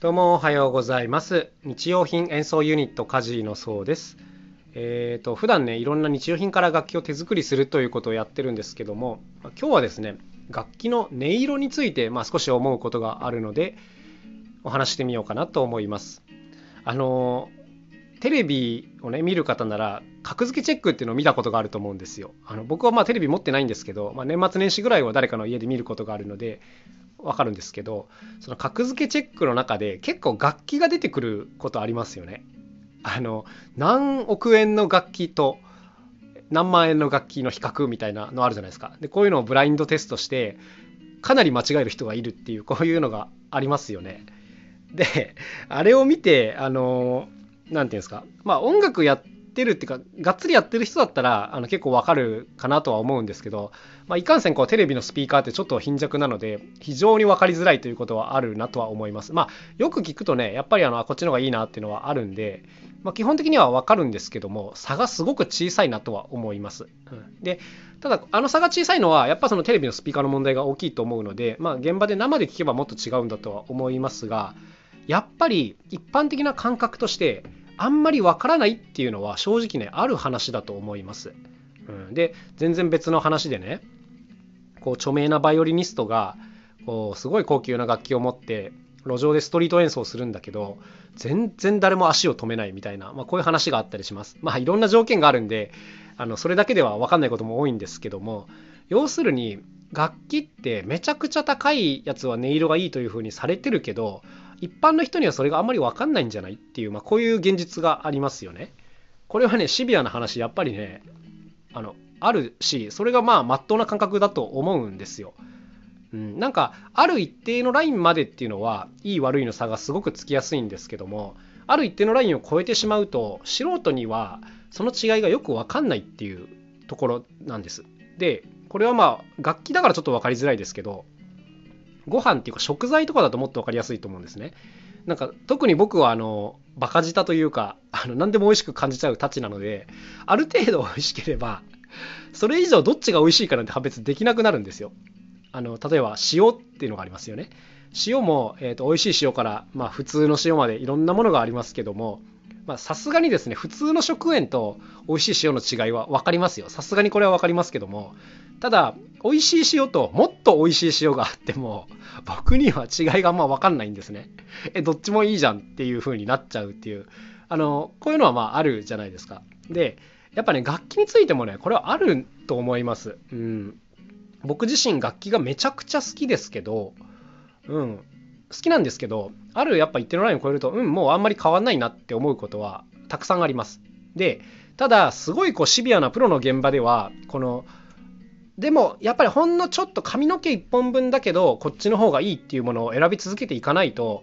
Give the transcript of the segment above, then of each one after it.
どうもおはようございます。日用品演奏ユニットカジーのそうです。えーと普段ねいろんな日用品から楽器を手作りするということをやってるんですけども今日はですね楽器の音色について、まあ、少し思うことがあるのでお話してみようかなと思います。あのテレビをね見る方なら格付けチェックっていうのを見たことがあると思うんですよ。あの僕はまあテレビ持ってないんですけど、まあ、年末年始ぐらいは誰かの家で見ることがあるのでわかるんですけどその格付けチェックの中で結構楽器が出てくることありますよね。あの何億円の楽器と何万円の楽器の比較みたいなのあるじゃないですか。でこういうのをブラインドテストしてかなり間違える人がいるっていうこういうのがありますよね。であれを見てあの何て言うんですかまあ音楽やってってるっていうかがっつりやってる人だったらあの結構わかるかなとは思うんですけど、まあ、いかんせんこうテレビのスピーカーってちょっと貧弱なので非常に分かりづらいということはあるなとは思います。まあ、よく聞くとねやっぱりあのこっちの方がいいなっていうのはあるんで、まあ、基本的には分かるんですけども差がすごく小さいなとは思います。うん、でただあの差が小さいのはやっぱそのテレビのスピーカーの問題が大きいと思うので、まあ、現場で生で聞けばもっと違うんだとは思いますがやっぱり一般的な感覚としてあんまりわからないっていうのは正直ねある話だと思います。うん、で全然別の話でねこう著名なバイオリニストがこうすごい高級な楽器を持って路上でストリート演奏するんだけど全然誰も足を止めないみたいな、まあ、こういう話があったりします。まあいろんな条件があるんであのそれだけでは分かんないことも多いんですけども要するに楽器ってめちゃくちゃ高いやつは音色がいいというふうにされてるけど一般の人にはそれがあんまり分かんないんじゃないっていう、まあ、こういう現実がありますよね。これはねシビアな話やっぱりねあのあるしそれがまあ真っ当な感覚だと思うんですよ。うん、なんかある一定のラインまでっていうのはいい悪いの差がすごくつきやすいんですけどもある一定のラインを超えてしまうと素人にはその違いがよく分かんないっていうところなんです。でこれはまあ楽器だからちょっと分かりづらいですけどご飯っていうか食材とかだともっと分かりやすいと思うんですね。なんか特に僕はあのバカ舌というかあの何でも美味しく感じちゃうたちなのである程度美味しければそれ以上どっちが美味しいかなんて判別できなくなるんですよ。あの例えば塩っていうのがありますよね。塩も、えーと、美味しい塩から、まあ、普通の塩までいろんなものがありますけどもさすがにですね普通の食塩と美味しい塩の違いは分かりますよさすがにこれは分かりますけどもただ美味しい塩ともっと美味しい塩があっても 僕には違いがあんま分かんないんですね。えどっちもいいじゃんっていう風になっちゃうっていう。あのこういうのはまああるじゃないですか。でやっぱね楽器についてもねこれはあると思います。うん。僕自身楽器がめちゃくちゃ好きですけどうん。好きなんですけどあるやっぱ一定のラインを超えるとうんもうあんまり変わんないなって思うことはたくさんあります。でただすごいこうシビアなプロの現場ではこのでもやっぱりほんのちょっと髪の毛1本分だけどこっちの方がいいっていうものを選び続けていかないと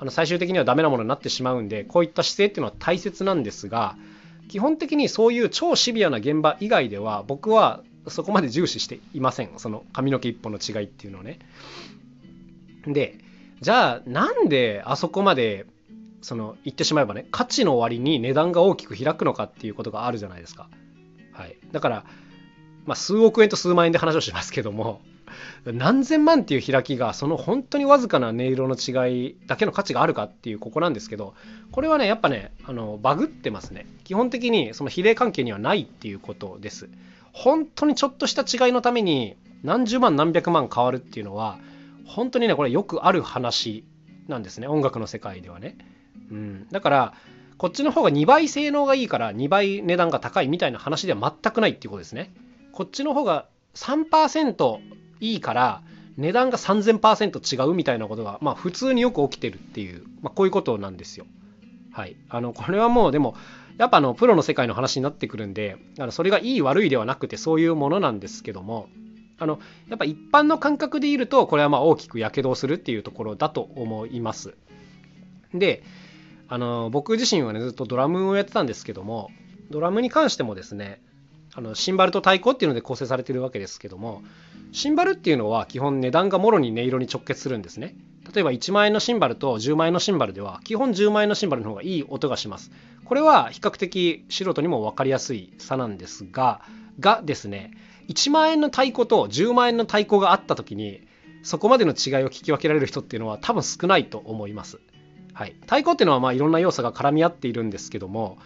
あの最終的にはダメなものになってしまうんでこういった姿勢っていうのは大切なんですが基本的にそういう超シビアな現場以外では僕はそこまで重視していませんその髪の毛1本の違いっていうのをね。でじゃあなんであそこまでその言ってしまえばね価値の割に値段が大きく開くのかっていうことがあるじゃないですか。はい、だからまあ、数億円と数万円で話をしますけども何千万っていう開きがその本当にわずかな音色の違いだけの価値があるかっていうここなんですけどこれはねやっぱねあのバグってますね。基本的にその比例関係にはないっていうことです。本当にちょっとした違いのために何十万何百万変わるっていうのは本当にねこれよくある話なんですね。音楽の世界ではね、うん、だからこっちの方が2倍性能がいいから2倍値段が高いみたいな話では全くないっていうことですね。こっちの方が3%いいから値段が3000%違うみたいなことが、まあ、普通によく起きてるっていう、まあ、こういうことなんですよ。はい、あのこれはもうでもやっぱあのプロの世界の話になってくるんであのそれがいい悪いではなくてそういうものなんですけどもあのやっぱ一般の感覚でいるとこれはまあ大きくやけどをするっていうところだと思います。であの僕自身はねずっとドラムをやってたんですけどもドラムに関してもですねあのシンバルと太鼓っていうので構成されてるわけですけどもシンバルっていうのは基本値段がもろに音色に直結するんですね。例えば1万円のシンバルと10万円のシンバルでは基本10万円のシンバルの方がいい音がします。これは比較的素人にも分かりやすい差なんですががですね1万円の太鼓と10万円の太鼓があった時にそこまでの違いを聞き分けられる人っていうのは多分少ないと思います。はい、太鼓っていうのはまあいろんな要素が絡み合っているんですけども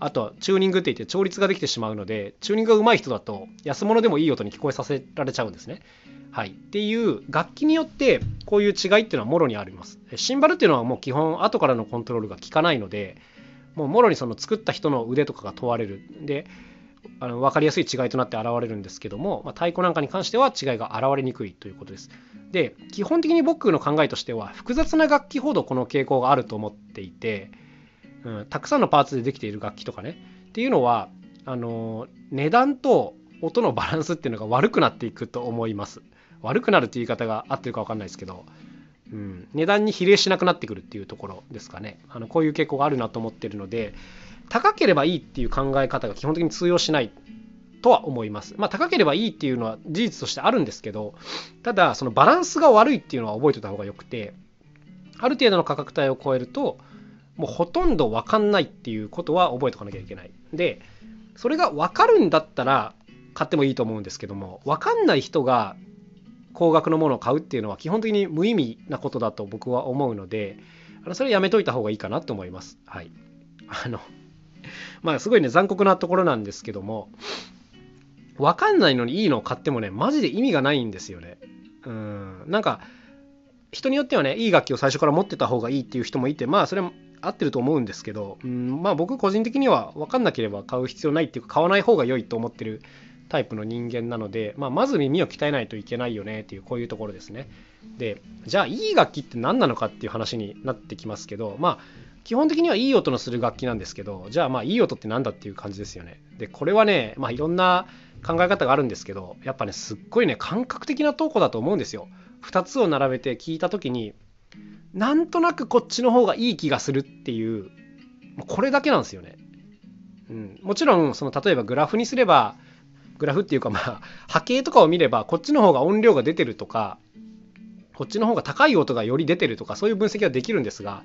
あとはチューニングって言って調律ができてしまうのでチューニングが上手い人だと安物でもいい音に聞こえさせられちゃうんですね。はい、っていう楽器によってこういう違いっていうのはもろにあります。シンバルっていうのはもう基本後からのコントロールが効かないのでもうもろにその作った人の腕とかが問われるであの分かりやすい違いとなって現れるんですけども、まあ、太鼓なんかに関しては違いが現れにくいということです。で基本的に僕の考えとしては複雑な楽器ほどこの傾向があると思っていてうん、たくさんのパーツでできている楽器とかね。っていうのはあの値段と音のバランスっていうのが悪くなっていくと思います。悪くなるっていう言い方が合ってるか分かんないですけど、うん、値段に比例しなくなってくるっていうところですかね。あのこういう傾向があるなと思ってるので高ければいいっていう考え方が基本的に通用しないとは思います。まあ高ければいいっていうのは事実としてあるんですけどただそのバランスが悪いっていうのは覚えておいた方がよくてある程度の価格帯を超えるともうほとんど分かんないっていうことは覚えておかなきゃいけない。でそれが分かるんだったら買ってもいいと思うんですけども分かんない人が高額のものを買うっていうのは基本的に無意味なことだと僕は思うのであのそれやめといた方がいいかなと思います。はい。あのまあすごいね残酷なところなんですけども分かんないのにいいのを買ってもねマジで意味がないんですよね。うんなんか人によってはねいい楽器を最初から持ってた方がいいっていう人もいてまあそれ合ってると思うんですけど、うん、まあ僕個人的には分かんなければ買う必要ないっていうか買わない方が良いと思ってるタイプの人間なので、まあ、まず耳を鍛えないといけないよねっていうこういうところですね。でじゃあいい楽器って何なのかっていう話になってきますけどまあ基本的にはいい音のする楽器なんですけどじゃあまあいい音って何だっていう感じですよね。でこれはねまあいろんな考え方があるんですけどやっぱねすっごいね感覚的な投稿だと思うんですよ。2つを並べて聞いた時になんとなくこっちの方がいい気がするっていうこれだけなんですよね。うん、もちろんその例えばグラフにすればグラフっていうかまあ波形とかを見ればこっちの方が音量が出てるとかこっちの方が高い音がより出てるとかそういう分析はできるんですが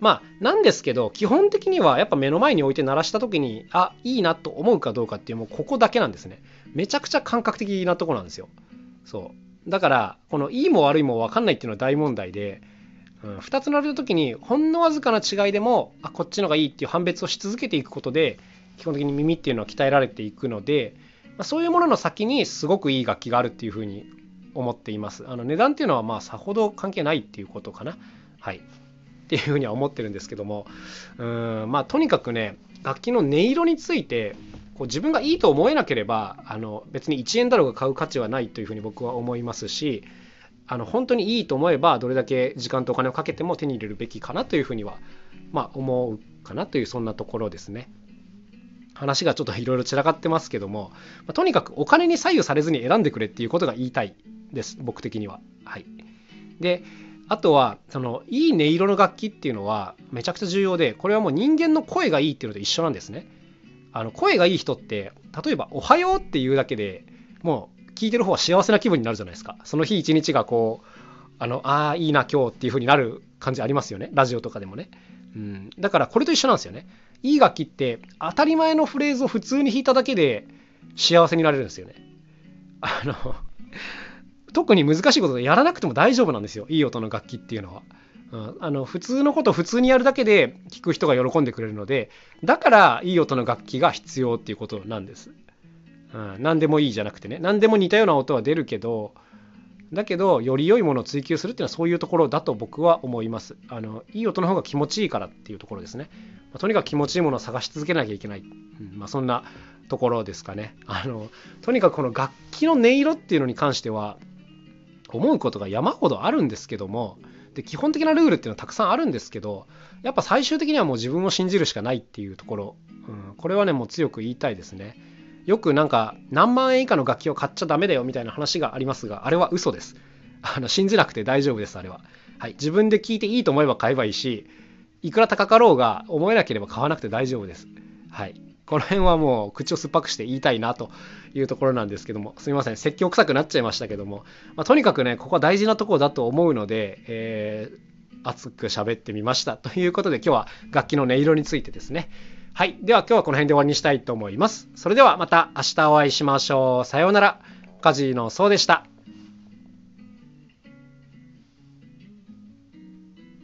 まあなんですけど基本的にはやっぱ目の前に置いて鳴らした時にあいいなと思うかどうかっていうもうここだけなんですね。めちゃくちゃ感覚的なとこなんですよ。そう。だからこのいいも悪いも分かんないっていうのは大問題でうん、2つ並べた時にほんのわずかな違いでもあこっちのがいいっていう判別をし続けていくことで基本的に耳っていうのは鍛えられていくので、まあ、そういうものの先にすごくいい楽器があるっていうふうに思っています。あの値段っていうのはまあさほど関係ないっていうことかな。はい。っていうふうには思ってるんですけども。うんまあとにかくね楽器の音色についてこう自分がいいと思えなければあの別に1円だろうが買う価値はないというふうに僕は思いますしあの本当にいいと思えばどれだけ時間とお金をかけても手に入れるべきかなというふうには、まあ、思うかなというそんなところですね。話がちょっといろいろ散らかってますけども、ま、とにかくお金に左右されずに選んでくれっていうことが言いたいです僕的には。はい、であとはそのいい音色の楽器っていうのはめちゃくちゃ重要でこれはもう人間の声がいいっていうのと一緒なんですね。あの声がいい人って例えば「おはよう」っていうだけでもう聞いてる方は幸せな気分になるじゃないですか。その日一日がこう、あの、ああ、いいな、今日っていう風になる感じありますよね。ラジオとかでもね。うん。だからこれと一緒なんですよね。いい楽器って当たり前のフレーズを普通に弾いただけで幸せになれるんですよね。あの、特に難しいことでやらなくても大丈夫なんですよ。いい音の楽器っていうのは。うん、あの普通のことを普通にやるだけで聴く人が喜んでくれるのでだからいい音の楽器が必要っていうことなんです。うん、何でもいいじゃなくてね。何でも似たような音は出るけどだけどより良いものを追求するっていうのはそういうところだと僕は思います。あのいい音の方が気持ちいいからっていうところですね、まあ、とにかく気持ちいいものを探し続けなきゃいけない、うん。まあ、そんなところですかね。あのとにかくこの楽器の音色っていうのに関しては思うことが山ほどあるんですけどもで基本的なルールっていうのはたくさんあるんですけどやっぱ最終的にはもう自分を信じるしかないっていうところ、うん、これはねもう強く言いたいですね。よくなんか何万円以下の楽器を買っちゃダメだよみたいな話がありますが、あれは嘘です。あの信じなくて大丈夫です、あれは。はい。自分で聞いていいと思えば買えばいいし、いくら高かろうが思えなければ買わなくて大丈夫です。はい。この辺はもう口を酸っぱくして言いたいなというところなんですけども、すみません、説教臭くなっちゃいましたけども、まあ、とにかくね、ここは大事なところだと思うので、えー、熱く喋ってみました。ということで今日は楽器の音色についてですね、はい。では今日はこの辺で終わりにしたいと思います。それではまた明日お会いしましょう。さようなら。カジノそうでした。